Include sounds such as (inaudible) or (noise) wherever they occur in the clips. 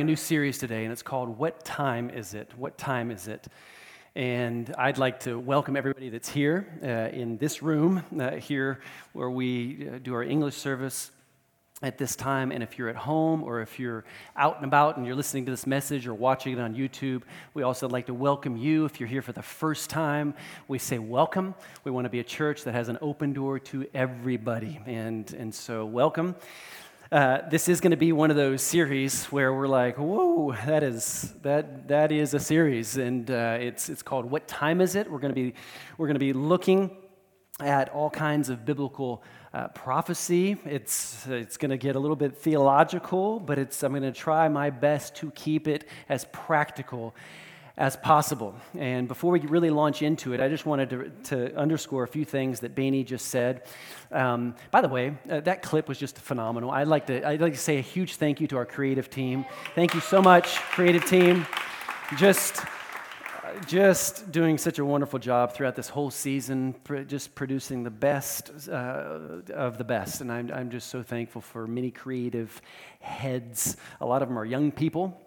a new series today, and it's called What Time Is It? What Time Is It? And I'd like to welcome everybody that's here uh, in this room, uh, here where we uh, do our English service at this time. And if you're at home or if you're out and about and you're listening to this message or watching it on YouTube, we also like to welcome you. If you're here for the first time, we say welcome. We want to be a church that has an open door to everybody. And, and so, welcome. Uh, this is going to be one of those series where we're like, whoa, that is that that is a series, and uh, it's it's called "What Time Is It?" We're going to be we're going to be looking at all kinds of biblical uh, prophecy. It's it's going to get a little bit theological, but it's I'm going to try my best to keep it as practical as possible. And before we really launch into it, I just wanted to, to underscore a few things that Bainey just said. Um, by the way, uh, that clip was just phenomenal. I'd like, to, I'd like to say a huge thank you to our creative team. Thank you so much, creative team. Just, just doing such a wonderful job throughout this whole season, just producing the best uh, of the best. And I'm, I'm just so thankful for many creative heads. A lot of them are young people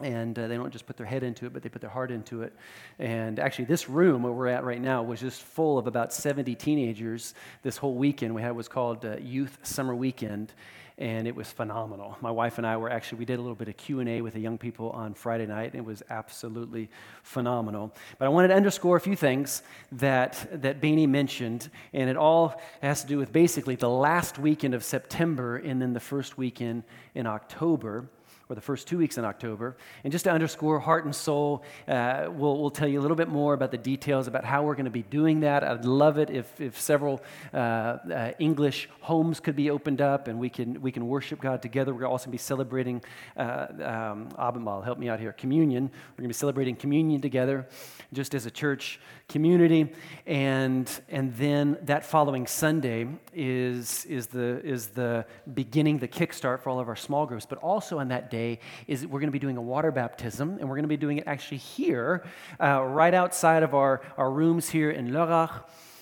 and uh, they don't just put their head into it, but they put their heart into it. And actually, this room where we're at right now was just full of about 70 teenagers. This whole weekend we had was called uh, Youth Summer Weekend, and it was phenomenal. My wife and I were actually we did a little bit of Q and A with the young people on Friday night. And it was absolutely phenomenal. But I wanted to underscore a few things that that Bainey mentioned, and it all has to do with basically the last weekend of September and then the first weekend in October or the first two weeks in October. And just to underscore heart and soul, uh, we'll, we'll tell you a little bit more about the details about how we're going to be doing that. I'd love it if, if several uh, uh, English homes could be opened up and we can, we can worship God together. We're also going to be celebrating uh, um, Abendmahl, help me out here, communion. We're going to be celebrating communion together just as a church community. And, and then that following Sunday is, is, the, is the beginning, the kickstart for all of our small groups. But also on that day, day is we're going to be doing a water baptism, and we're going to be doing it actually here, uh, right outside of our, our rooms here in Lörrach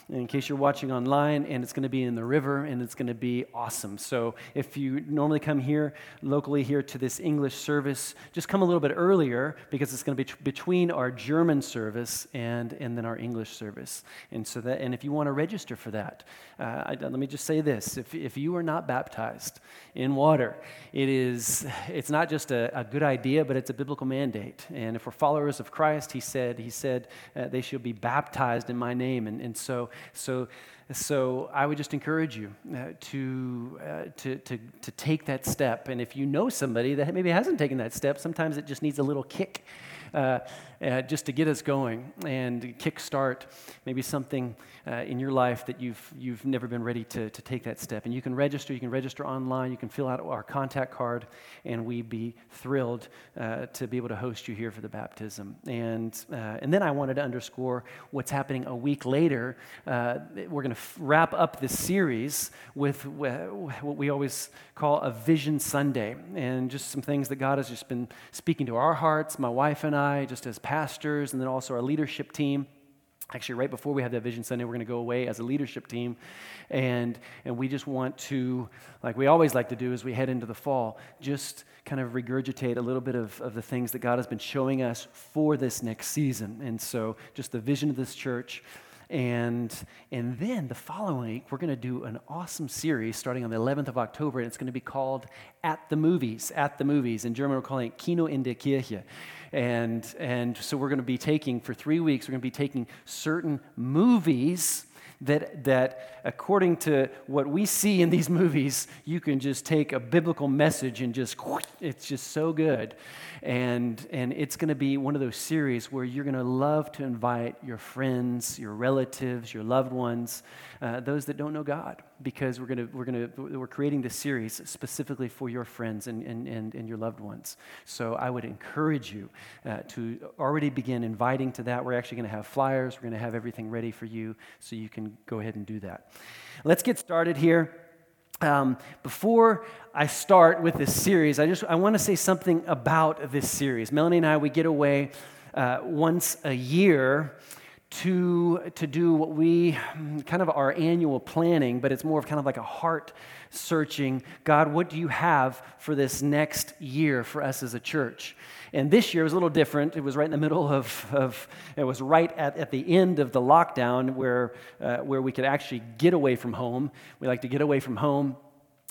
in case you're watching online, and it's going to be in the river, and it's going to be awesome. So if you normally come here locally here to this English service, just come a little bit earlier because it's going to be t- between our German service and and then our English service. And so that, and if you want to register for that, uh, I, let me just say this: if if you are not baptized in water, it is it's not just a, a good idea, but it's a biblical mandate. And if we're followers of Christ, He said He said uh, they shall be baptized in My name, and and so so, so I would just encourage you uh, to, uh, to, to, to take that step. And if you know somebody that maybe hasn't taken that step, sometimes it just needs a little kick uh, uh, just to get us going and kickstart maybe something uh, in your life that you've, you've never been ready to, to take that step. And you can register, you can register online, you can fill out our contact card, and we'd be thrilled uh, to be able to host you here for the baptism. And, uh, and then I wanted to underscore what's happening a week later. We're going to f- wrap up this series with what we always call a Vision Sunday, and just some things that God has just been speaking to our hearts, my wife and I, just as pastors, and then also our leadership team. Actually, right before we have that Vision Sunday, we're going to go away as a leadership team. And, and we just want to, like we always like to do as we head into the fall, just kind of regurgitate a little bit of, of the things that God has been showing us for this next season. And so, just the vision of this church. And, and then the following week, we're going to do an awesome series starting on the 11th of October, and it's going to be called At the Movies. At the Movies. In German, we're calling it Kino in der Kirche. And, and so we're going to be taking, for three weeks, we're going to be taking certain movies that, that according to what we see in these (laughs) movies, you can just take a biblical message and just, (laughs) it's just so good. And, and it's going to be one of those series where you're going to love to invite your friends, your relatives, your loved ones, uh, those that don't know God, because we're, going to, we're, going to, we're creating this series specifically for your friends and, and, and, and your loved ones. So I would encourage you uh, to already begin inviting to that. We're actually going to have flyers, we're going to have everything ready for you so you can go ahead and do that. Let's get started here. Um, before I start with this series, I just I want to say something about this series. Melanie and I we get away uh, once a year to, to do what we kind of our annual planning, but it's more of kind of like a heart searching God, what do you have for this next year for us as a church? And this year was a little different. It was right in the middle of, of it was right at, at the end of the lockdown where, uh, where we could actually get away from home. We like to get away from home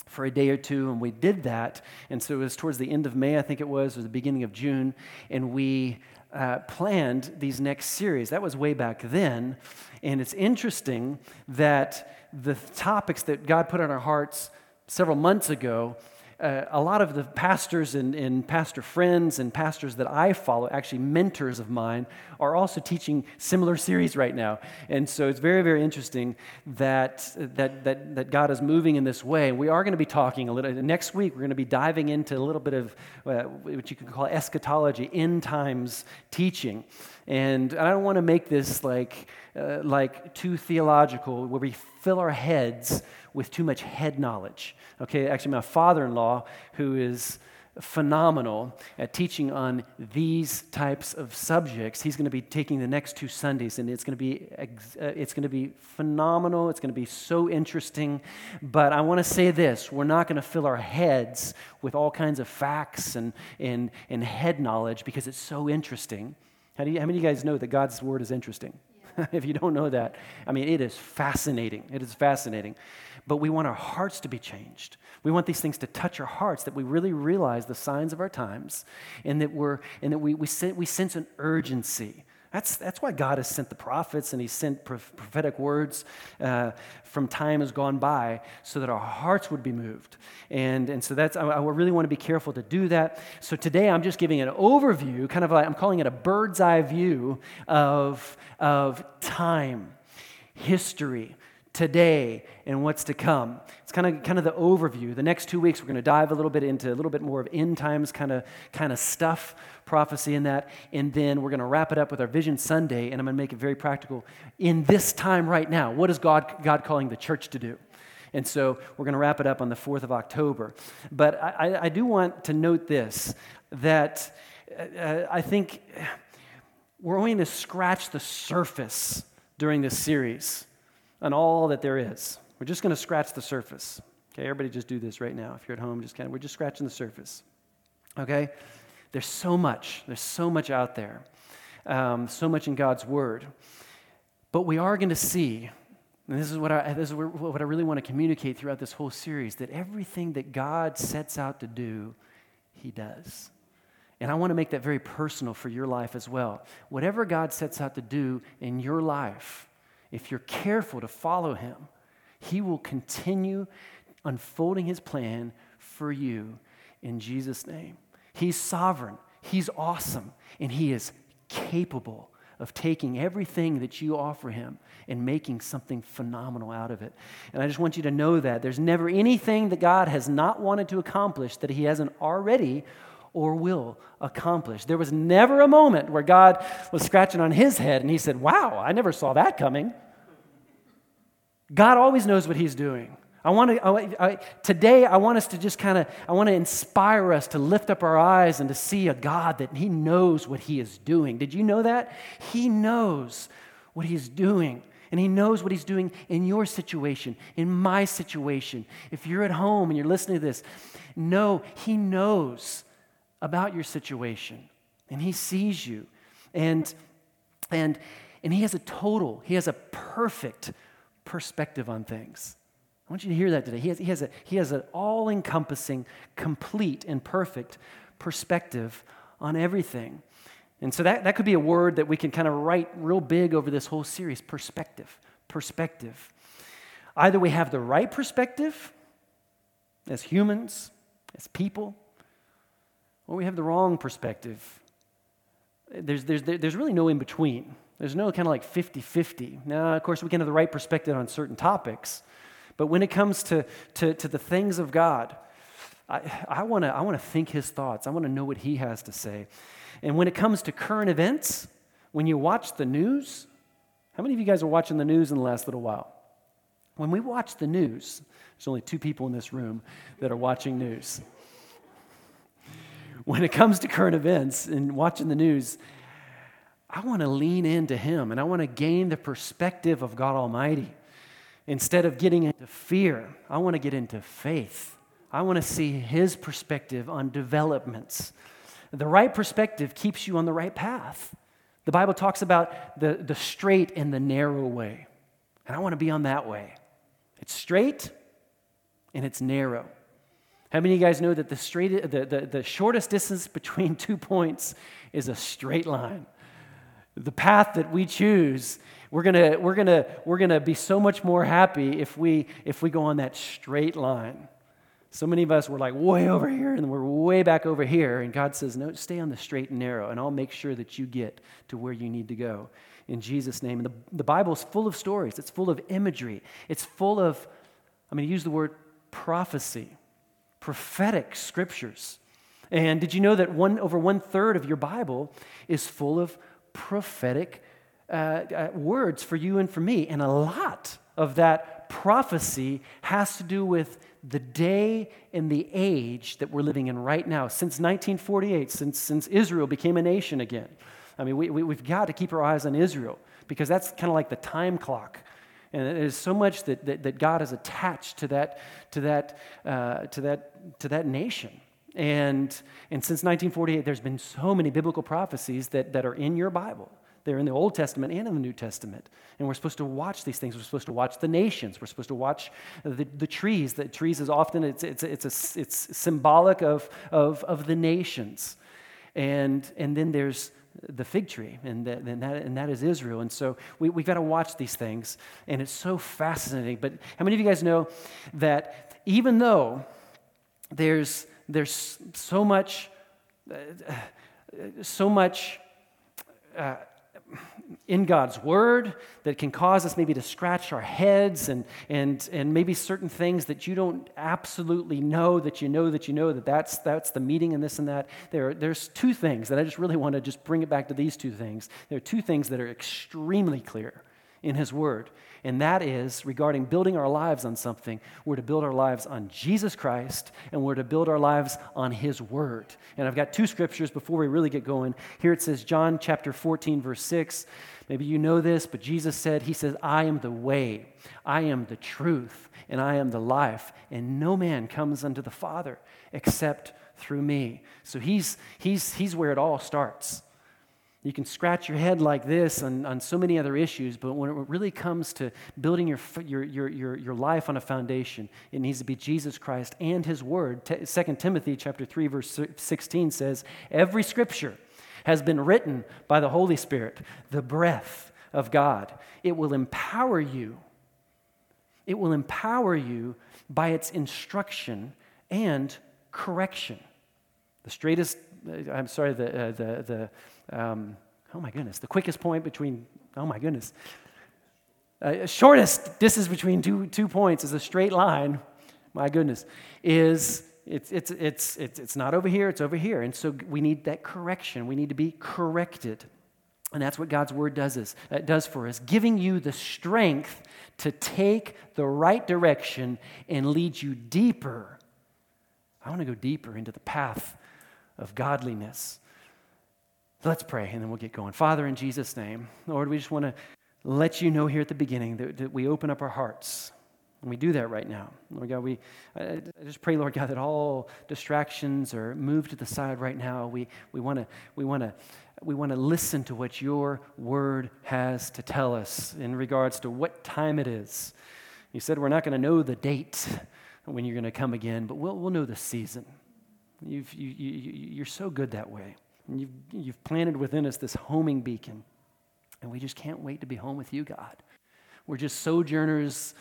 for a day or two, and we did that. And so it was towards the end of May, I think it was, or the beginning of June, and we uh, planned these next series. That was way back then. And it's interesting that the topics that God put on our hearts several months ago uh, a lot of the pastors and, and, pastor friends and pastors that I follow, actually mentors of mine, are also teaching similar series right now. And so it's very, very interesting that, that, that, that God is moving in this way. We are going to be talking a little, next week, we're going to be diving into a little bit of uh, what you could call eschatology, end times teaching. And I don't want to make this like, uh, like too theological, where we fill our heads with too much head knowledge. Okay, actually, my father in law, who is phenomenal at teaching on these types of subjects. He's going to be taking the next two Sundays, and it's going to be uh, it's going to be phenomenal. It's going to be so interesting. But I want to say this: we're not going to fill our heads with all kinds of facts and and and head knowledge because it's so interesting. How, do you, how many of you guys know that God's word is interesting? (laughs) if you don't know that, I mean, it is fascinating. It is fascinating but we want our hearts to be changed. We want these things to touch our hearts, that we really realize the signs of our times, and that, we're, and that we, we, we sense an urgency. That's, that's why God has sent the prophets and He sent prophetic words uh, from time has gone by so that our hearts would be moved. And, and so that's, I, really want to be careful to do that. So today I'm just giving an overview, kind of like I'm calling it a bird's eye view of, of time, history, today and what's to come. It's kind of kind of the overview. The next two weeks we're going to dive a little bit into a little bit more of end times kind of kind of stuff, prophecy and that, and then we're going to wrap it up with our Vision Sunday, and I'm going to make it very practical. In this time right now, what is God God calling the church to do? And so we're going to wrap it up on the 4th of October. But I, I do want to note this that uh, I think we're only going to scratch the surface during this series on all that there is. We're just going to scratch the surface. Okay, everybody just do this right now. If you're at home, just kind of, we're just scratching the surface. Okay? There's so much. There's so much out there. Um, so much in God's Word. But we are going to see, and this is, what I, this is what I really want to communicate throughout this whole series, that everything that God sets out to do, He does. And I want to make that very personal for your life as well. Whatever God sets out to do in your life, if you're careful to follow him, he will continue unfolding his plan for you in Jesus' name. He's sovereign, he's awesome, and he is capable of taking everything that you offer him and making something phenomenal out of it. And I just want you to know that there's never anything that God has not wanted to accomplish that he hasn't already or will accomplish. There was never a moment where God was scratching on his head and he said, Wow, I never saw that coming. God always knows what he's doing. I want to, I, I, today, I want us to just kind of, I want to inspire us to lift up our eyes and to see a God that He knows what He is doing. Did you know that? He knows what He's doing. And He knows what He's doing in your situation, in my situation. If you're at home and you're listening to this, know He knows about your situation and he sees you and and and he has a total he has a perfect perspective on things. I want you to hear that today. He has, he has, a, he has an all-encompassing complete and perfect perspective on everything. And so that, that could be a word that we can kind of write real big over this whole series perspective perspective. Either we have the right perspective as humans as people well, we have the wrong perspective. There's, there's, there's really no in between. There's no kind of like 50 50. Now, of course, we can have the right perspective on certain topics, but when it comes to, to, to the things of God, I, I want to I wanna think His thoughts. I want to know what He has to say. And when it comes to current events, when you watch the news, how many of you guys are watching the news in the last little while? When we watch the news, there's only two people in this room that are watching news when it comes to current events and watching the news, I want to lean into Him and I want to gain the perspective of God Almighty. Instead of getting into fear, I want to get into faith. I want to see His perspective on developments. The right perspective keeps you on the right path. The Bible talks about the, the straight and the narrow way. And I want to be on that way. It's straight and it's narrow. How many of you guys know that the, straight, the, the, the shortest distance between (laughs) two points is a straight line? The path that we choose, we're gonna, we're gonna, we're gonna be so much more happy if we, if we go on that straight line. So many of us were like way over here and we're way back over here. And God says, No, stay on the straight and narrow, and I'll make sure that you get to where you need to go in Jesus' name. And the, the Bible is full of stories, it's full of imagery, it's full of, I'm going to use the word prophecy, prophetic scriptures. And did you know that one, over one third of your Bible is full of prophetic uh, uh, words for you and for me? And a lot of that prophecy has to do with the day and the age that we're living in right now. Since 1948, since, since Israel became a nation again. I mean, we, we, we've got to keep our eyes on Israel because that's kind of like the time clock. And there's so much that, that, that, God has attached to that, to that, uh, to that, to that nation. And, and since 1948, there's been so many biblical prophecies that, that are in your Bible. They're in the Old Testament and in the New Testament. And we're supposed to watch these things. We're supposed to watch the nations. We're supposed to watch the, the trees. The trees is often, it's, it's, it's, a, it's symbolic of, of, of the nations. And, and then there's the fig tree, and that, and that, and that is Israel. And so we, we've got to watch these things, and it's so fascinating. But how many of you guys know that even though there's, there's so much, uh, so much uh, in God's Word that can cause us maybe to scratch our heads and, and, and maybe certain things that you don't absolutely know that you know that you know that that's, that's the meaning and this and that. There, there's two things that I just really want to just bring it back to these two things. There are two things that are extremely clear in His Word and that is regarding building our lives on something. We're to build our lives on Jesus Christ, and we're to build our lives on His Word. And I've got two scriptures before we really get going. Here it says, John chapter 14, verse 6. Maybe you know this, but Jesus said, He says, I am the way, I am the truth, and I am the life, and no man comes unto the Father except through me. So he's, he's, he's where it all starts. You can scratch your head like this on, on so many other issues, but when it really comes to building your, your, your, your, your life on a foundation, it needs to be Jesus Christ and His Word. T- 2 Timothy chapter 3, verse 16 says, Every scripture has been written by the Holy Spirit, the breath of God. It will empower you. It will empower you by its instruction and correction. The straightest, uh, I'm sorry, the, uh, the, the um, oh my goodness, the quickest point between, oh my goodness, uh, shortest distance between two, two points is a straight line, my goodness, is it's, it's, it's, it's, it's not over here, it's over here. And so we need that correction. We need to be corrected. And that's what God's word does, is, uh, does for us, giving you the strength to take the right direction and lead you deeper. I want to go deeper into the path of godliness. Let's pray and then we'll get going. Father, in Jesus' name, Lord, we just want to let you know here at the beginning that, that we open up our hearts. And we do that right now. Lord God, we I, just pray, Lord God, that all distractions are moved to the side right now. We, we want to we wanna, we wanna listen to what your word has to tell us in regards to what time it is. You said we're not going to know the date when you're going to come again, but we'll, we'll know the season. You've, you, you, you're so good that way. And you've, you've planted within us this homing beacon. And we just can't wait to be home with you, God. We're just sojourners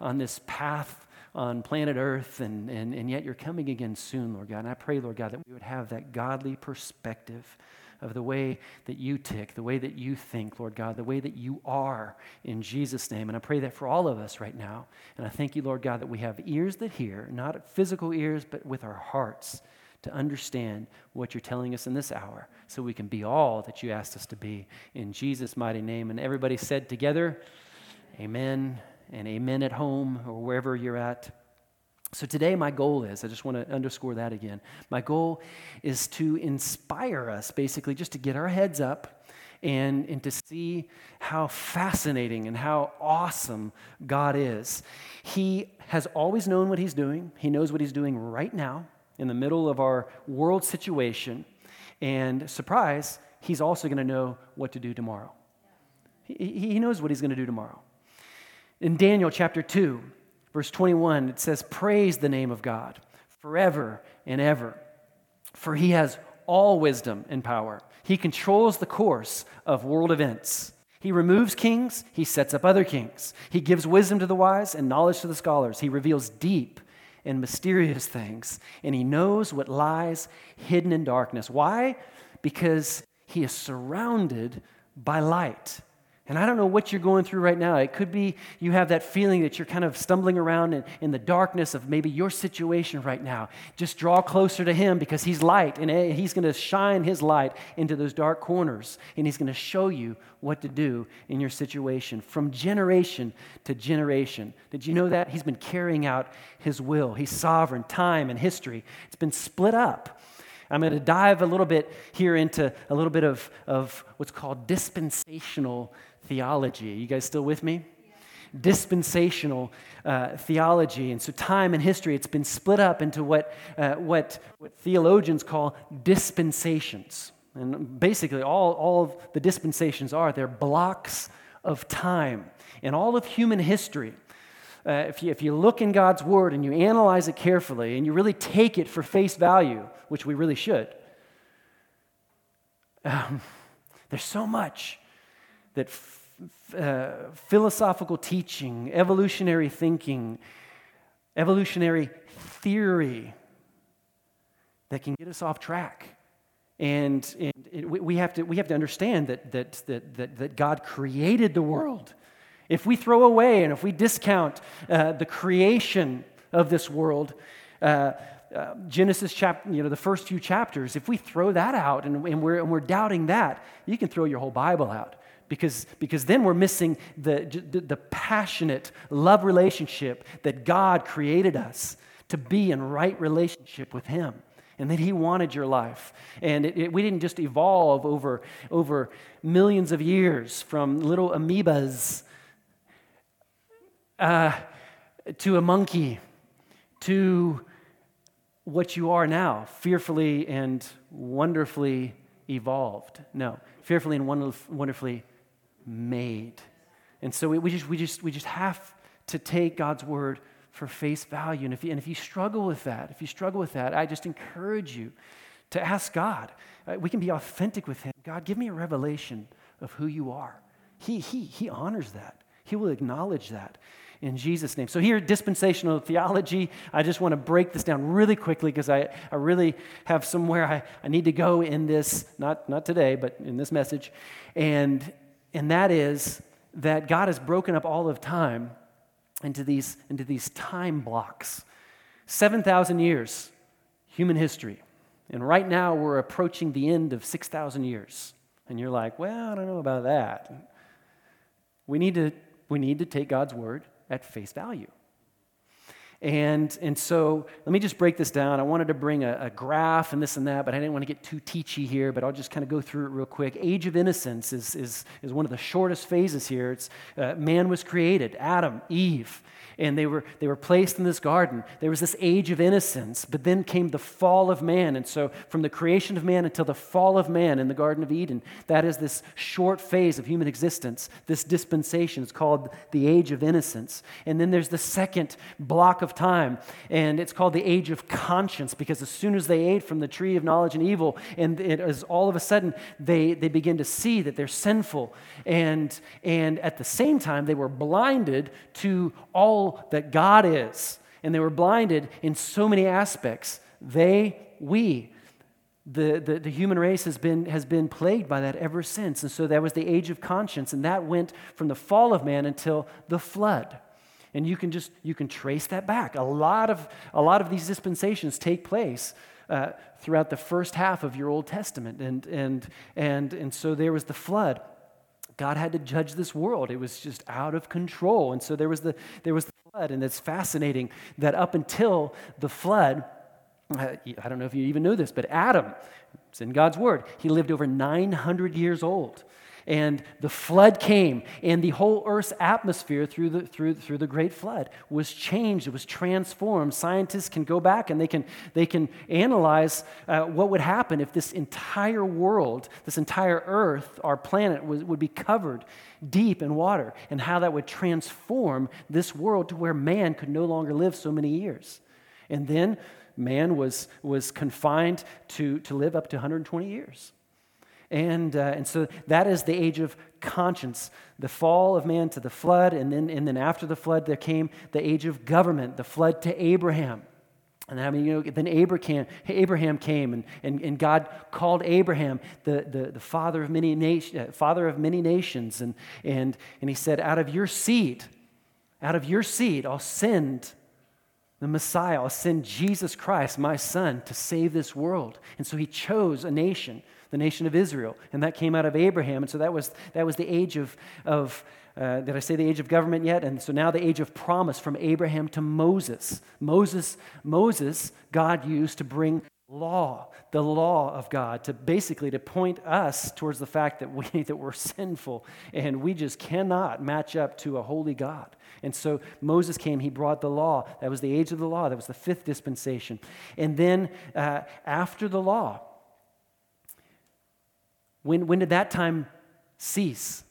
on this path on planet Earth, and, and, and yet you're coming again soon, Lord God. And I pray, Lord God, that we would have that godly perspective of the way that you tick, the way that you think, Lord God, the way that you are in Jesus' name. And I pray that for all of us right now. And I thank you, Lord God, that we have ears that hear, not physical ears, but with our hearts to understand what you're telling us in this hour so we can be all that you asked us to be. In Jesus' mighty name. And everybody said together, Amen and amen at home or wherever you're at. So today, my goal is I just want to underscore that again. My goal is to inspire us, basically, just to get our heads up and, and to see how fascinating and how awesome God is. He has always known what He's doing, He knows what He's doing right now in the middle of our world situation. And surprise, He's also going to know what to do tomorrow. He, he knows what He's going to do tomorrow. In Daniel chapter 2, verse 21, it says, Praise the name of God forever and ever, for He has all wisdom and power. He controls the course of world events. He removes kings, he sets up other kings. He gives wisdom to the wise and knowledge to the scholars. He reveals deep and mysterious things, and he knows what lies hidden in darkness. Why? Because he is surrounded by light. And I don't know what you're going through right now. It could be you have that feeling that you're kind of stumbling around in, in, the darkness of maybe your situation right now. Just draw closer to Him because He's light and eh, He's going to shine His light into those dark corners and He's going to show you what to do in your situation from generation to generation. Did you know that? He's been carrying out His will. He's sovereign, time and history. It's been split up. I'm going to dive a little bit here into a little bit of, of what's called dispensational theology. You guys still with me? dispensational uh, theology. And so, time and history, it's been split up into what, uh, what, what, theologians call dispensations. And basically, all, all of the dispensations are they're blocks of time. In all of human history, uh, if, you, if you look in God's Word and you analyze it carefully and you really take it for face value, which we really should, um, there's so much that f- uh, philosophical teaching, evolutionary thinking, evolutionary theory that can get us off track. And, and it, we, have to, we have to understand that, that, that, that, that God created the world. If we throw away and if we discount uh, the creation of this world, uh, uh, Genesis chapter, you know, the first few chapters, if we throw that out and, and, we're, and we're doubting that, you can throw your whole Bible out because, because then we're missing the, the, the passionate love relationship that God created us to be in right relationship with Him and that He wanted your life. And it, it, we didn't just evolve over, over millions of years from little amoebas uh, to a monkey to what you are now, fearfully and wonderfully evolved. No, fearfully and wonderfully made. And so we, just, we, just, we just have to take God's word for face value. And if, you, and if you struggle with that, if you struggle with that, I just encourage you to ask God. Uh, we can be authentic with Him. God, give me a revelation of who you are. He, he, he honors that, He will acknowledge that in Jesus' name. So, here, dispensational theology, I just want to break this down really quickly because I, I really have somewhere I, I need to go in this, not, not today, but in this message. And, and that is that God has broken up all of time into these, into these time blocks 7,000 years, human history. And right now, we're approaching the end of 6,000 years. And you're like, well, I don't know about that. We need to, we need to take God's word at face value. And, and so let me just break this down. I wanted to bring a, a, graph and this and that, but I didn't want to get too teachy here, but I'll just kind of go through it real quick. Age of innocence is, is, is one of the shortest phases here. It's uh, man was created, Adam, Eve and they were, they were placed in this garden. There was this age of innocence, but then came the fall of man. And so, from the creation of man until the fall of man in the Garden of Eden, that is this short phase of human existence. This dispensation is called the age of innocence. And then there's the second block of time, and it's called the age of conscience, because as soon as they ate from the tree of knowledge and evil, and it is all of a sudden they, they begin to see that they're sinful. And, and at the same time, they were blinded to all that God is. And they were blinded in so many aspects. They, we, the, the, the, human race has been, has been plagued by that ever since. And so that was the age of conscience. And that went from the fall of man until the flood. And you can just you can trace that back. A lot of, a lot of these dispensations take place uh, throughout the first half of your Old Testament. And, and, and, and so there was the flood. God had to judge this world. It was just out of control. And so there was the, there was the flood. And it's fascinating that up until the flood, uh, I don't know if you even know this, but Adam, It's in God's word. He lived over 900 years old. And the flood came, and the whole Earth's atmosphere through the, through, through the great flood was changed. It was transformed. Scientists can go back and they can, they can analyze uh, what would happen if this entire world, this entire Earth, our planet, was, would be covered deep in water, and how that would transform this world to where man could no longer live so many years. And then man was, was confined to, to live up to 120 years. And, uh, and so that is the age of conscience, the fall of man to the flood, and then, and then after the flood, there came the age of government, the flood to Abraham. And I mean, you know, then Abraham, Abraham came, and, and, and God called Abraham the, the, the father, of many nation, uh, father of many nations. And, and, and he said, Out of your seed, out of your seed, I'll send the Messiah, I'll send Jesus Christ, my son, to save this world. And so he chose a nation the nation of Israel. And that came out of Abraham. And so that was, that was the age of, of uh, did I say the age of government yet? And so now the age of promise from Abraham to Moses. Moses, Moses, God used to bring law, the law of God, to basically to point us towards the fact that we (laughs) that we're sinful and we just cannot match up to a holy God. And so Moses came, he brought the law. That was the age of the law. That was the fifth dispensation. And then uh, after the law, when, when did that time cease?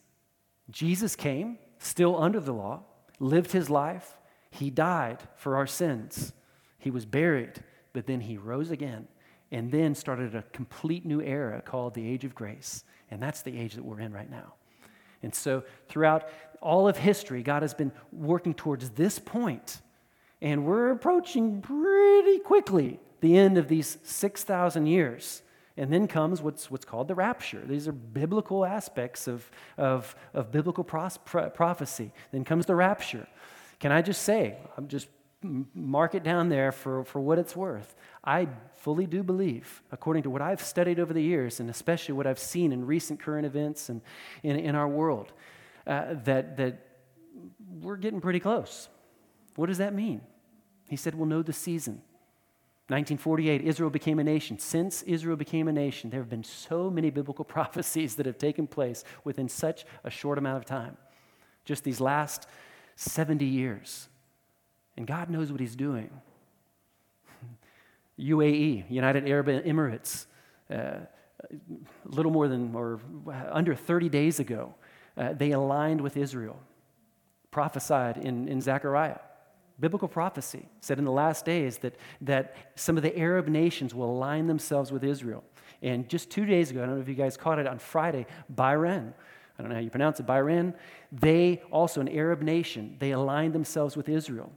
Jesus came, still under the law, lived his life. He died for our sins. He was buried, but then he rose again and then started a complete new era called the age of grace. And that's the age that we're in right now. And so, throughout all of history, God has been working towards this point, And we're approaching pretty quickly the end of these 6,000 years and then comes what's, what's called the rapture. These are biblical aspects of, of, of biblical pros, pro, prophecy. Then comes the rapture. Can I just say, I'm just mark it down there for, for what it's worth. I fully do believe, according to what I've studied over the years, and especially what I've seen in recent current events and in, in our world, uh, that, that we're getting pretty close. What does that mean? He said, We'll know the season. 1948, Israel became a nation. Since Israel became a nation, there have been so many biblical (laughs) prophecies that have taken place within such a short amount of time. Just these last 70 years. And God knows what He's doing. (laughs) UAE, United Arab Emirates, uh, a little more than or under 30 days ago, uh, they aligned with Israel, prophesied in, in Zechariah biblical prophecy said in the last days that, that some of the Arab nations will align themselves with Israel. And just two days ago, I don't know if you guys caught it on Friday, Bahrain, I don't know how you pronounce it, Bahrain, they also, an Arab nation, they aligned themselves with Israel.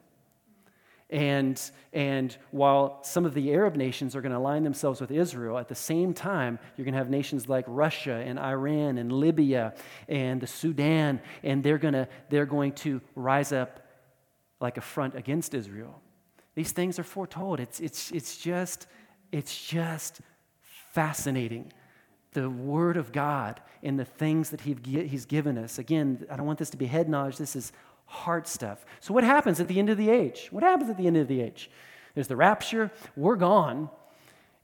And, and while some of the Arab nations are going to align themselves with Israel, at the same time, you're going to have nations like Russia and Iran and Libya and the Sudan, and they're, gonna, they're going to rise up like a front against Israel. These things are foretold. It's, it's, it's, just, it's just fascinating. The Word of God and the things that he, He's given us. Again, I don't want this to be head knowledge. This is heart stuff. So, what happens at the end of the age? What happens at the end of the age? There's the rapture. We're gone.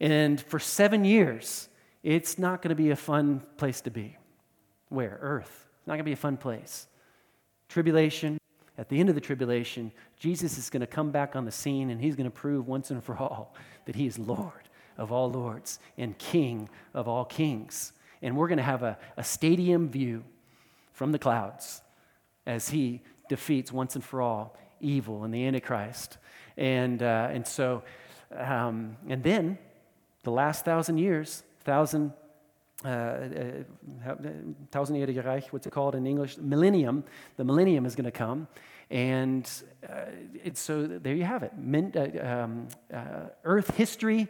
And for seven years, it's not going to be a fun place to be. Where? Earth. It's not going to be a fun place. Tribulation, at the end of the tribulation, Jesus is going to come back on the scene and he's going to prove once and for all that he is Lord of all lords and King of all kings. And we're going to have a, a stadium view from the clouds as he defeats once and for all evil and the Antichrist. And, uh, and so, um, and then the last thousand years, thousand uh, uh, Reich, what's it called in English? Millennium. The millennium is going to come. And uh, so there you have it. Min, uh, um, uh, Earth history,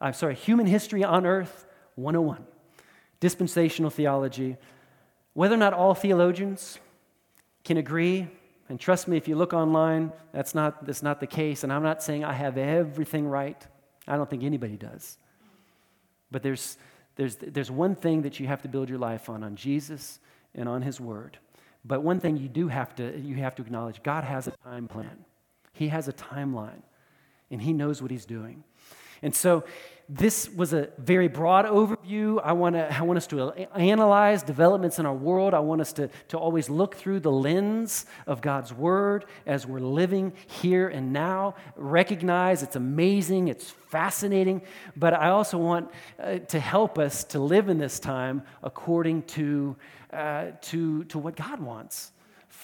I'm sorry, human history on Earth 101. Dispensational theology. Whether or not all theologians can agree, and trust me, if you look online, that's not, that's not the case. And I'm not saying I have everything right. I don't think anybody does. But there's, there's, there's one thing that you have to build your life on, on Jesus and on His Word. But one thing you do have to, you have to acknowledge God has a time plan, He has a timeline, and He knows what He's doing. And so this was a very broad overview. I want, to, I want us to analyze developments in our world. I want us to, to always look through the lens of God's Word as we're living here and now. Recognize it's amazing, it's fascinating, but I also want uh, to help us to live in this time according to, uh, to, to what God wants.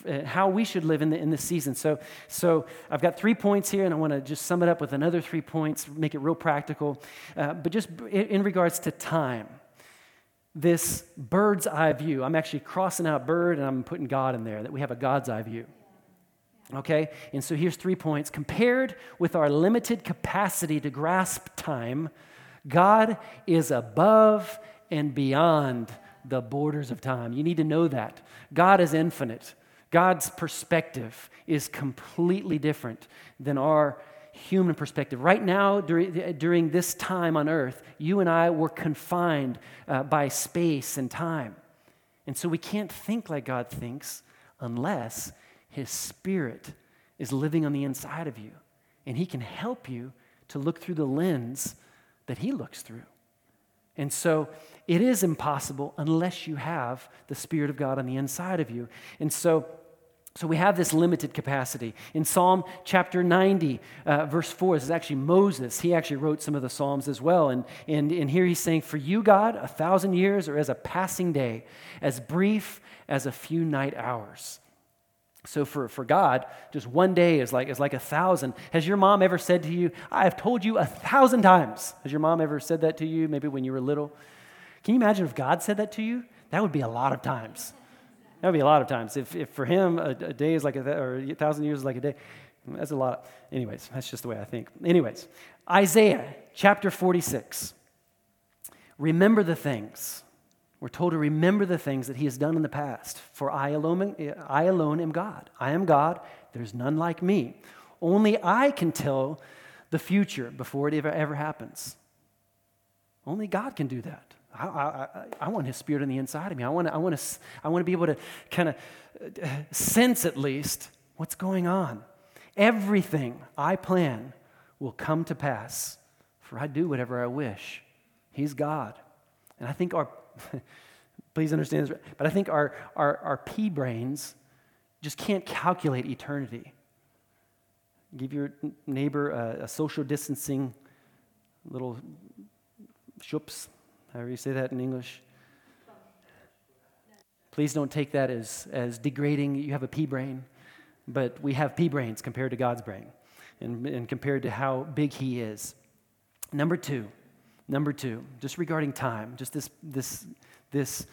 Uh, how we should live in, the, in this season. So, so I've got three points here, and I want to just sum it up with another three points, make it real practical. Uh, but just in, in regards to time, this bird's eye view, I'm actually crossing out bird and I'm putting God in there, that we have a God's eye view. Okay? And so here's three points. Compared with our limited capacity to grasp time, God is above and beyond the borders of time. You need to know that. God is infinite. God's perspective is completely different than our human perspective. Right now, during, this time on earth, you and I were confined uh, by space and time. And so we can't think like God thinks unless His Spirit is living on the inside of you. And He can help you to look through the lens that He looks through. And so it is impossible unless you have the Spirit of God on the inside of you. And so so we have this limited capacity. In Psalm chapter 90, uh, verse 4, this is actually Moses. He actually wrote some of the Psalms as well. And, and, and here he's saying, For you, God, a thousand years are as a passing day, as brief as a few night hours. So for, for God, just one day is like, is like a thousand. Has your mom ever said to you, I have told you a thousand times? Has your mom ever said that to you, maybe when you were little? Can you imagine if God said that to you? That would be a lot of times. That would be a lot of times. If, if for him a, a day is like a, or a thousand years is like a day, that's a lot. Anyways, that's just the way I think. Anyways, Isaiah chapter 46. Remember the things. We're told to remember the things that he has done in the past. For I alone, I alone am God. I am God. There's none like me. Only I can tell the future before it ever, ever happens. Only God can do that. I, I, I, want his spirit on the inside of me. I want to, I want to, I want to be able to kind of uh, sense at least what's going on. Everything I plan will come to pass, for I do whatever I wish. He's God. And I think our, (laughs) please understand this, but I think our, our, our pea brains just can't calculate eternity. Give your neighbor a, a social distancing little shoops however you say that in English. Please don't take that as, as degrading. You have a pea brain, but we have pea brains compared to God's brain and, and compared to how big He is. Number two, number two, just regarding time, just this, this, this,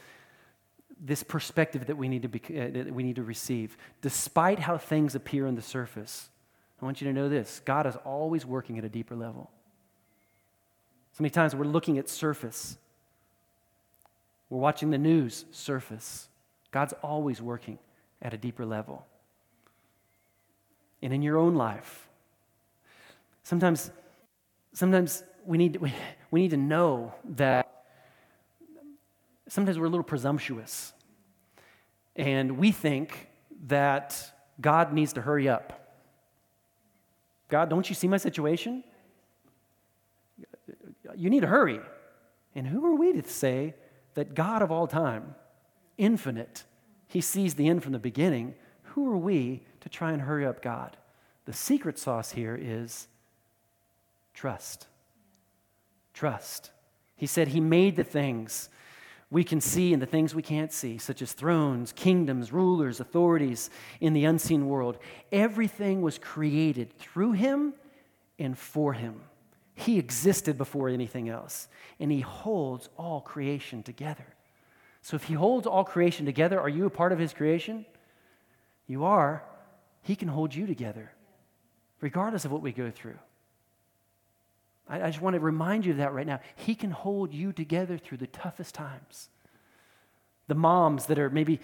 this perspective that we need to, be, uh, that we need to receive. Despite how things appear on the surface, I want you to know this God is always working at a deeper level. So many times we're looking at surface we're watching the news surface. God's always working at a deeper level. And in your own life, sometimes, sometimes we, need, we, we need to know that sometimes we're a little presumptuous. And we think that God needs to hurry up. God, don't you see my situation? You need to hurry. And who are we to say that God of all time, infinite, he sees the end from the beginning. Who are we to try and hurry up God? The secret sauce here is trust. Trust. He said he made the things we can see and the things we can't see, such as thrones, kingdoms, rulers, authorities in the unseen world. Everything was created through him and for him. He existed before anything else, and He holds all creation together. So, if He holds all creation together, are you a part of His creation? You are. He can hold you together, regardless of what we go through. I, I just want to remind you of that right now. He can hold you together through the toughest times. The moms that are maybe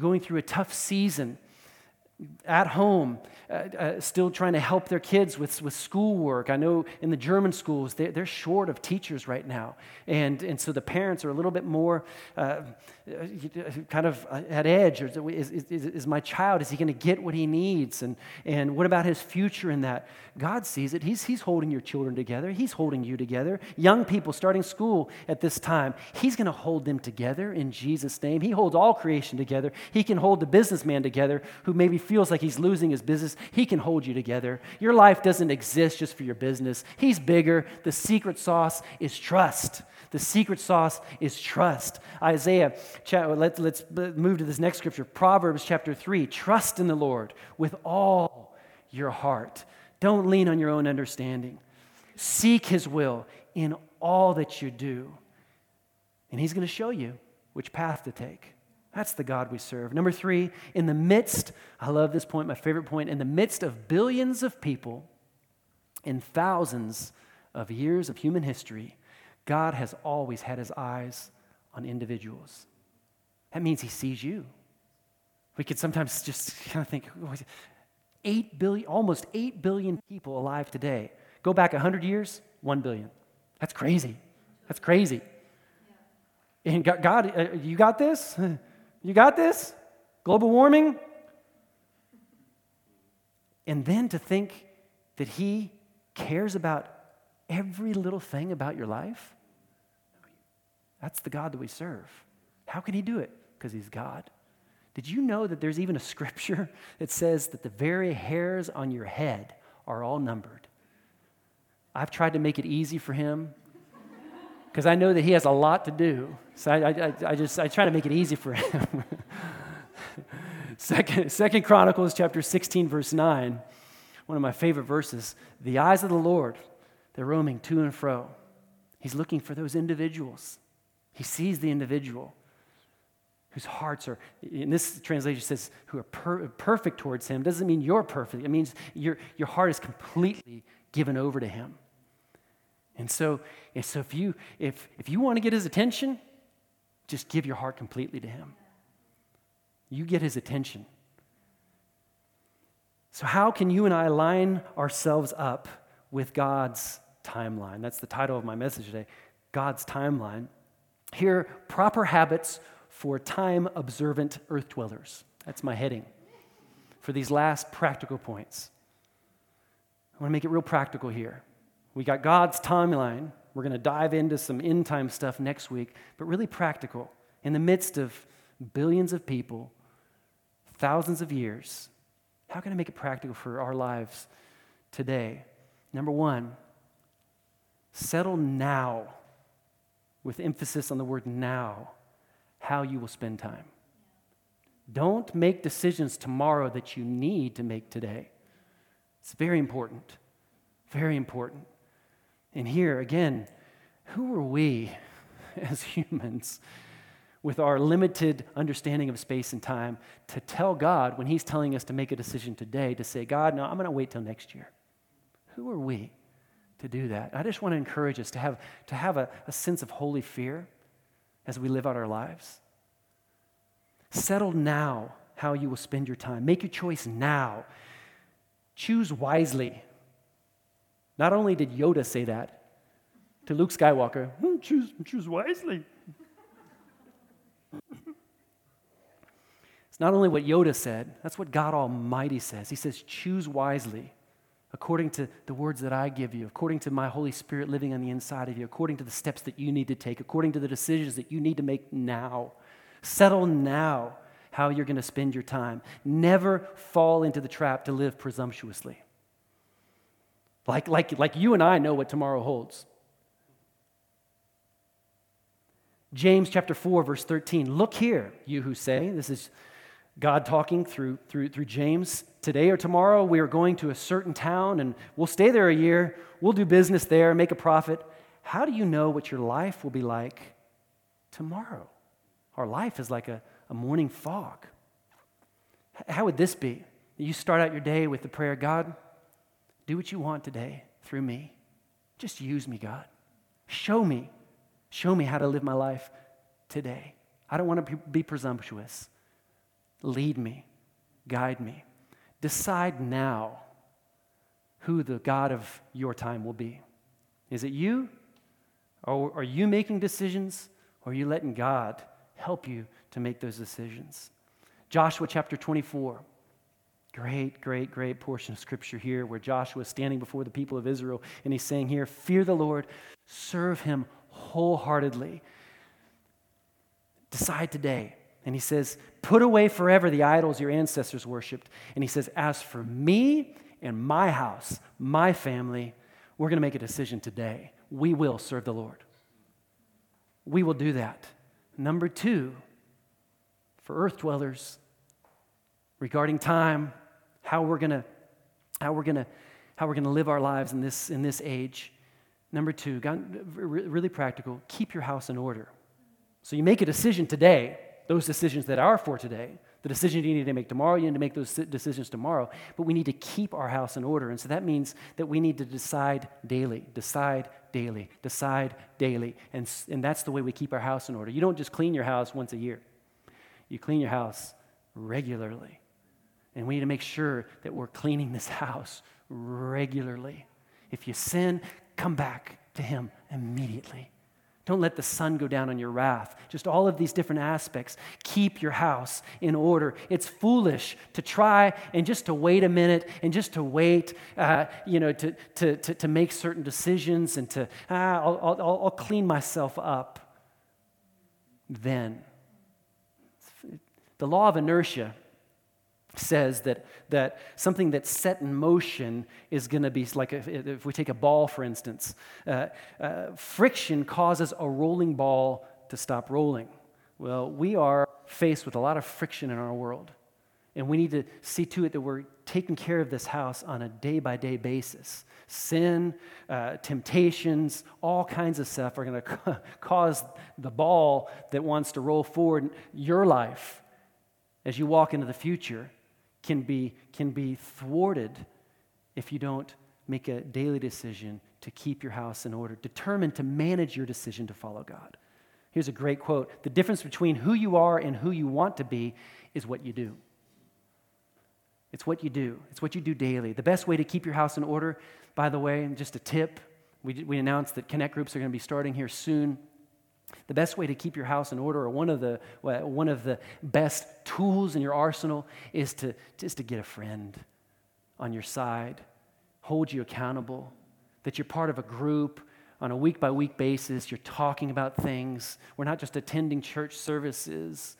going through a tough season, at home, uh, uh, still trying to help their kids with, with schoolwork. I know in the German schools, they're, they're short of teachers right now. And, and so the parents are a little bit more uh, kind of at edge. Is, is, is my child, is he going to get what he needs? And, and what about his future in that? God sees it. He's, he's holding your children together, He's holding you together. Young people starting school at this time, He's going to hold them together in Jesus' name. He holds all creation together. He can hold the businessman together who maybe feels like he's losing his business. He can hold you together. Your life doesn't exist just for your business, He's bigger. The secret sauce is trust. The secret sauce is trust. Isaiah, let, let's move to this next scripture Proverbs chapter 3. Trust in the Lord with all your heart. Don't lean on your own understanding. Seek His will in all that you do. And He's going to show you which path to take. That's the God we serve. Number three, in the midst, I love this point, my favorite point, in the midst of billions of people, in thousands of years of human history, God has always had his eyes on individuals. That means he sees you. We could sometimes just kind of think, 8 billion, almost 8 billion people alive today. Go back 100 years, 1 billion. That's crazy. That's crazy. And God, uh, you got this? (laughs) You got this? Global warming? And then to think that He cares about every little thing about your life? That's the God that we serve. How can He do it? Because He's God. Did you know that there's even a scripture (laughs) that says that the very hairs on your head are all numbered? I've tried to make it easy for him because I know that he has a lot to do. So I, I, I, just I try to make it easy for him. (laughs) second, second Chronicles chapter 16, verse 9, one of my favorite verses. The eyes of the Lord, they're roaming to and fro. He's looking for those individuals. He sees the individual whose hearts are, in this translation says, who are per- perfect towards him, doesn't mean you're perfect. It means your, your heart is completely given over to him. And so, and so if, you, if, if you want to get his attention, just give your heart completely to him. You get his attention. So, how can you and I line ourselves up with God's timeline? That's the title of my message today God's timeline. Here, proper habits for time observant earth dwellers. That's my heading for these last practical points. I want to make it real practical here. We got God's timeline. We're going to dive into some end time stuff next week, but really practical. In the midst of billions of people, thousands of years, how can I make it practical for our lives today? Number one, settle now, with emphasis on the word now how you will spend time. Don't make decisions tomorrow that you need to make today. It's very important. Very important. And here, again, who are we (laughs) as humans with our limited understanding of space and time to tell God when He's telling us to make a decision today to say, God, no, I'm going to wait till next year? Who are we to do that? I just want to encourage us to have, to have a, a sense of holy fear as we live out our lives. Settle now how you will spend your time. Make your choice now. Choose wisely. Not only did Yoda say that to Luke Skywalker, hmm, choose, choose wisely. (laughs) it's not only what Yoda said, that's what God Almighty says. He says, choose wisely according to the words that I give you, according to my Holy Spirit living on the inside of you, according to the steps that you need to take, according to the decisions that you need to make now. Settle now how you're going to spend your time. Never fall into the trap to live presumptuously. Like, like, like you and I know what tomorrow holds. James chapter 4, verse 13. Look here, you who say, this is God talking through, through, through James. Today or tomorrow, we are going to a certain town and we'll stay there a year. We'll do business there, make a profit. How do you know what your life will be like tomorrow? Our life is like a, a morning fog. How would this be? You start out your day with the prayer God, do what you want today through me. Just use me, God. Show me. Show me how to live my life today. I don't want to be presumptuous. Lead me, guide me. Decide now who the God of your time will be. Is it you? Or are you making decisions? Or are you letting God help you to make those decisions? Joshua chapter 24. Great, great, great portion of scripture here where Joshua is standing before the people of Israel and he's saying here, Fear the Lord, serve him wholeheartedly. Decide today. And he says, Put away forever the idols your ancestors worshiped. And he says, As for me and my house, my family, we're going to make a decision today. We will serve the Lord. We will do that. Number two, for earth dwellers, regarding time, how we're going to how we're going to how we're going to live our lives in this in this age. Number two, God, really practical, keep your house in order. So you make a decision today, those decisions that are for today. The decision you need to make tomorrow, you need to make those decisions tomorrow, but we need to keep our house in order. And so that means that we need to decide daily, decide daily, decide daily. And, and that's the way we keep our house in order. You don't just clean your house once a year, you clean your house regularly. And we need to make sure that we're cleaning this house regularly. If you sin, come back to Him immediately. Don't let the sun go down on your wrath. Just all of these different aspects. Keep your house in order. It's foolish to try and just to wait a minute and just to wait, uh, you know, to, to, to, to, make certain decisions and to, ah, I'll, I'll, I'll clean myself up. Then. The law of inertia says that, that something that's set in motion is going to be like if, if, we take a ball, for instance, uh, uh, friction causes a rolling ball to stop rolling. Well, we are faced with a lot of friction in our world, and we need to see to it that we're taking care of this house on a day by day basis. Sin, uh, temptations, all kinds of stuff are going (laughs) to cause the ball that wants to roll forward your life as you walk into the future can be, can be thwarted if you don't make a daily decision to keep your house in order, determined to manage your decision to follow God. Here's a great quote The difference between who you are and who you want to be is what you do. It's what you do, it's what you do daily. The best way to keep your house in order, by the way, just a tip we, we announced that Connect groups are going to be starting here soon. The best way to keep your house in order, or one of the, one of the best tools in your arsenal, is to, is to get a friend on your side, hold you accountable, that you're part of a group on a week by week basis. You're talking about things. We're not just attending church services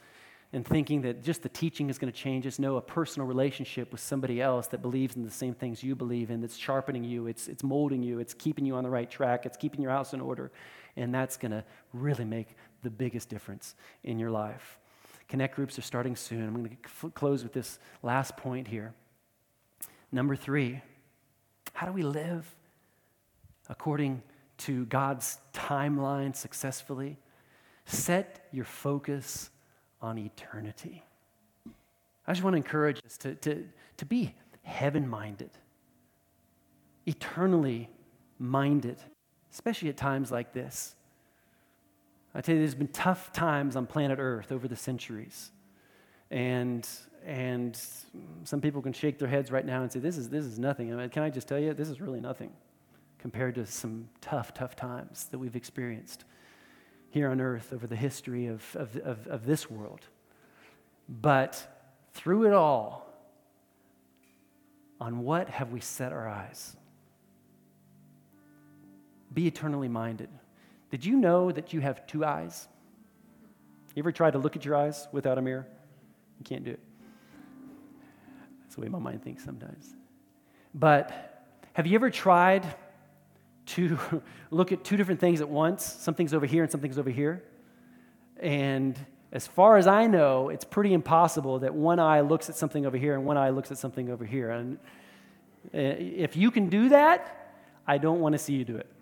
and thinking that just the teaching is going to change us. No, a personal relationship with somebody else that believes in the same things you believe in, that's sharpening you, it's, it's molding you, it's keeping you on the right track, it's keeping your house in order and that's going to really make the biggest difference in your life. Connect groups are starting soon. I'm going to f- close with this last point here. Number three, how do we live according to God's timeline successfully? Set your focus on eternity. I just want to encourage us to, to, to be heaven minded, eternally minded especially at times like this. I tell you, there's been tough times on planet Earth over the centuries. And, and some people can shake their heads right now and say, this is, this is nothing. I mean, can I just tell you, this is really nothing compared to some tough, tough times that we've experienced here on earth over the history of, of, of, of this world. But through it all, on what have we set our eyes? Be eternally minded. Did you know that you have two eyes? You ever tried to look at your eyes without a mirror? You can't do it. That's the way my mind thinks sometimes. But have you ever tried to (laughs) look at two different things at once? Something's over here and something's over here. And as far as I know, it's pretty impossible that one eye looks at something over here and one eye looks at something over here. And uh, if you can do that, I don't want to see you do it. (laughs)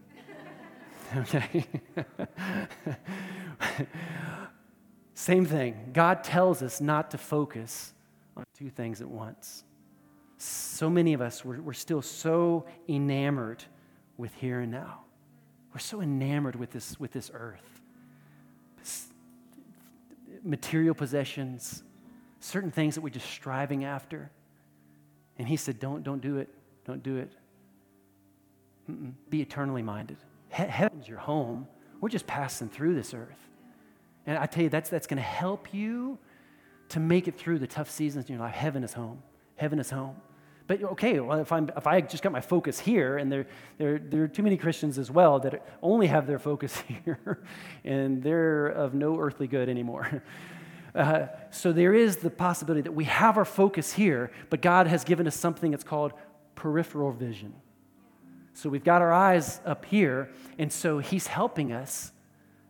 Okay? (laughs) Same thing. God tells us not to focus on two things at once. So many of us, we're, we're still so enamored with here and now. We're so enamored with this, with this earth. Material possessions, certain things that we're just striving after. And he said, Don't, don't do it. Don't do it. Mm-mm. Be eternally minded. He- heaven's your home. We're just passing through this earth. And I tell you, that's, that's going to help you to make it through the tough seasons in your life. Heaven is home. Heaven is home. But okay, well, if, I'm, if I just got my focus here, and there, there, there are too many Christians as well that only have their focus (laughs) here, and they're of no earthly good anymore. (laughs) Uh, so there is the possibility that we have our focus here, but God has given us something that's called peripheral vision. So we've got our eyes up here, and so He's helping us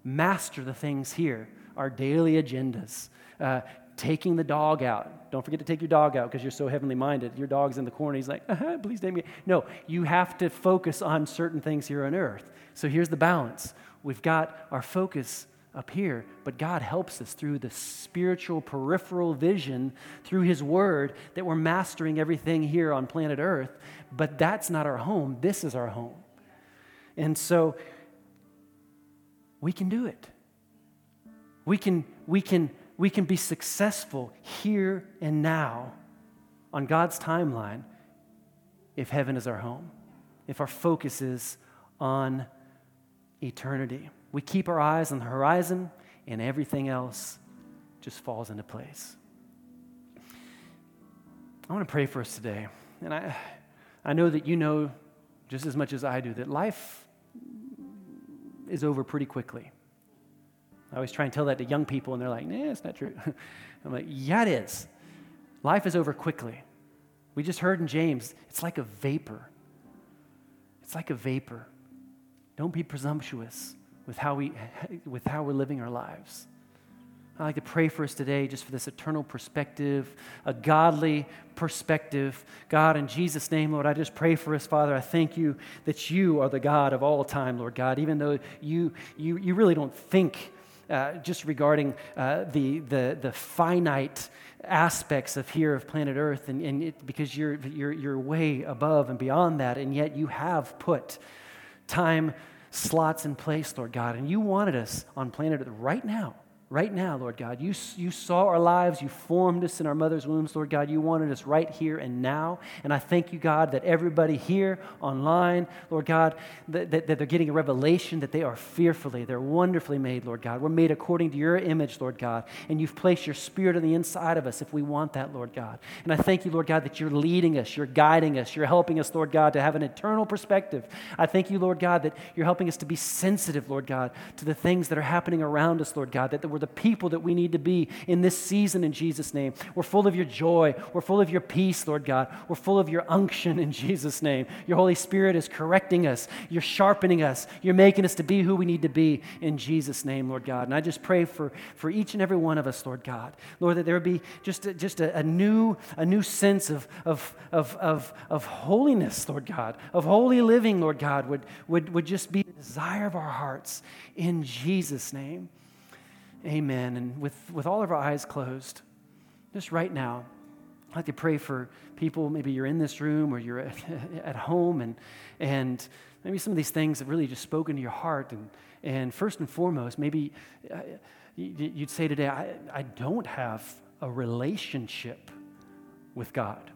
master the things here, our daily agendas. Uh, taking the dog out. Don't forget to take your dog out because you're so heavenly minded. Your dog's in the corner. He's like, uh-huh, please take me. No, you have to focus on certain things here on earth. So here's the balance. We've got our focus up here, but God helps us through the spiritual peripheral vision, through His Word, that we're mastering everything here on planet Earth. But that's not our home. This is our home. And so we can do it. We can, we can we can be successful here and now on God's timeline if heaven is our home, if our focus is on eternity. We keep our eyes on the horizon, and everything else just falls into place. I want to pray for us today. And I, I know that you know just as much as I do that life is over pretty quickly. I always try and tell that to young people, and they're like, nah, it's not true. (laughs) I'm like, yeah, it is. Life is over quickly. We just heard in James, it's like a vapor. It's like a vapor. Don't be presumptuous with how, we, (laughs) with how we're living our lives. I'd like to pray for us today just for this eternal perspective, a godly perspective. God, in Jesus' name, Lord, I just pray for us, Father. I thank you that you are the God of all time, Lord God, even though you, you, you really don't think uh, just regarding uh, the, the, the finite aspects of here of planet Earth, and, and it, because you're, you're, you're way above and beyond that, and yet you have put time slots in place, Lord God, and you wanted us on planet Earth right now right now, Lord God. You, you saw our lives. You formed us in our mother's wombs, Lord God. You wanted us right here and now. And I thank you, God, that everybody here online, Lord God, that, that, that, they're getting a revelation that they are fearfully, they're wonderfully made, Lord God. We're made according to your image, Lord God. And you've placed your spirit on the inside of us if we want that, Lord God. And I thank you, Lord God, that you're leading us, you're guiding us, you're helping us, Lord God, to have an eternal perspective. I thank you, Lord God, that you're helping us to be sensitive, Lord God, to the things that are happening around us, Lord God, that we're the people that we need to be in this season in Jesus' name. We're full of your joy. We're full of your peace, Lord God. We're full of your unction in Jesus' name. Your Holy Spirit is correcting us. You're sharpening us. You're making us to be who we need to be in Jesus' name, Lord God. And I just pray for, for each and every one of us, Lord God. Lord, that there would be just a, just a, a new, a new sense of, of, of, of, of holiness, Lord God, of holy living, Lord God, would, would, would just be the desire of our hearts in Jesus' name. Amen. And with, with all of our eyes closed, just right now, I'd like to pray for people. Maybe you're in this room or you're at, (laughs) at home, and, and maybe some of these things have really just spoken to your heart. And, and first and foremost, maybe uh, you'd say today, I, I don't have a relationship with God.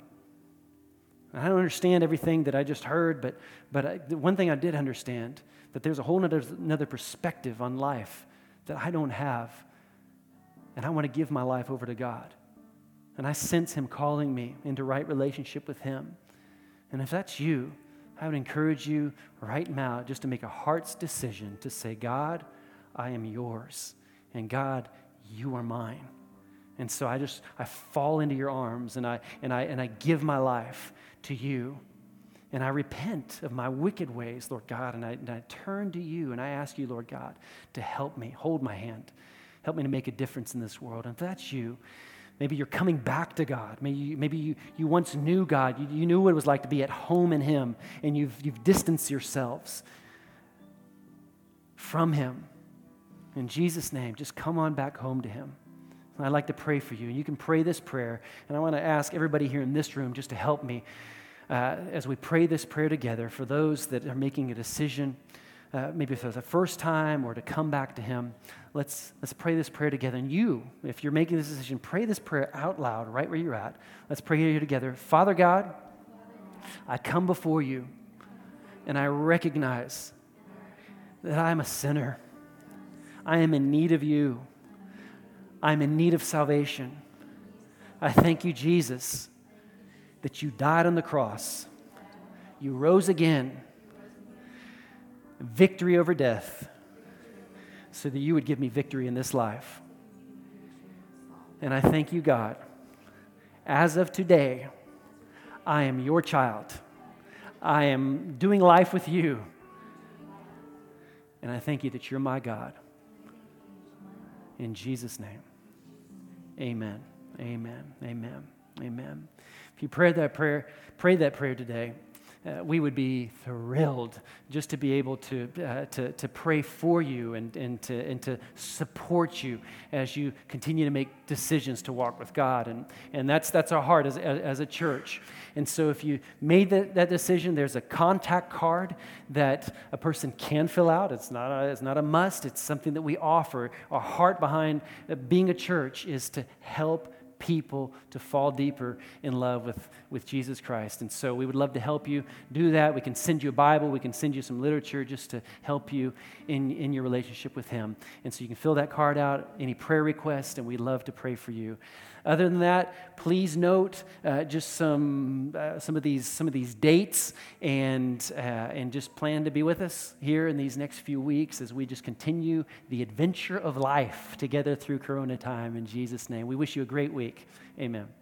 I don't understand everything that I just heard, but, but I, one thing I did understand that there's a whole other, another perspective on life that I don't have. And I want to give my life over to God. And I sense Him calling me into right relationship with Him. And if that's you, I would encourage you right now just to make a heart's decision to say, God, I am yours. And God, you are mine. And so I just, I fall into your arms and I, and I, and I give my life to you. And I repent of my wicked ways, Lord God, and I, and I turn to you and I ask you, Lord God, to help me, hold my hand, help me to make a difference in this world. And if that's you, maybe you're coming back to God. Maybe you, maybe you, you once knew God, you, you knew what it was like to be at home in Him, and you've, you've distanced yourselves from Him. In Jesus' name, just come on back home to Him. And I'd like to pray for you. And you can pray this prayer, and I want to ask everybody here in this room just to help me uh, as we pray this prayer together for those that are making a decision uh, maybe for the first time or to come back to Him, let's, let's pray this prayer together. And you, if you're making this decision, pray this prayer out loud right where you're at. Let's pray here together. Father God, I come before you and I recognize that I am a sinner. I am in need of you. I'm in need of salvation. I thank you, Jesus, that you died on the cross. You rose again, victory over death, so that you would give me victory in this life. And I thank you, God. As of today, I am your child. I am doing life with you. And I thank you that you're my God. In Jesus' name, amen. Amen. Amen. Amen. If you prayed that prayer, pray that prayer today uh, we would be thrilled just to be able to, uh, to, to pray for you and, and, to, and to support you as you continue to make decisions to walk with God. And, and that's, that's our heart as, as a church. And so if you made that, that decision, there's a contact card that a person can fill out. It's not a, it's not a must, it's something that we offer. Our heart behind uh, being a church is to help people to fall deeper in love with, with Jesus Christ. And so we would love to help you do that. We can send you a Bible, we can send you some literature just to help you in, in your relationship with Him. And so you can fill that card out, any prayer request, and we'd love to pray for you. Other than that, please note uh, just some, uh, some, of these, some of these dates and, uh, and just plan to be with us here in these next few weeks as we just continue the adventure of life together through Corona time in Jesus' name. We wish you a great week. Amen.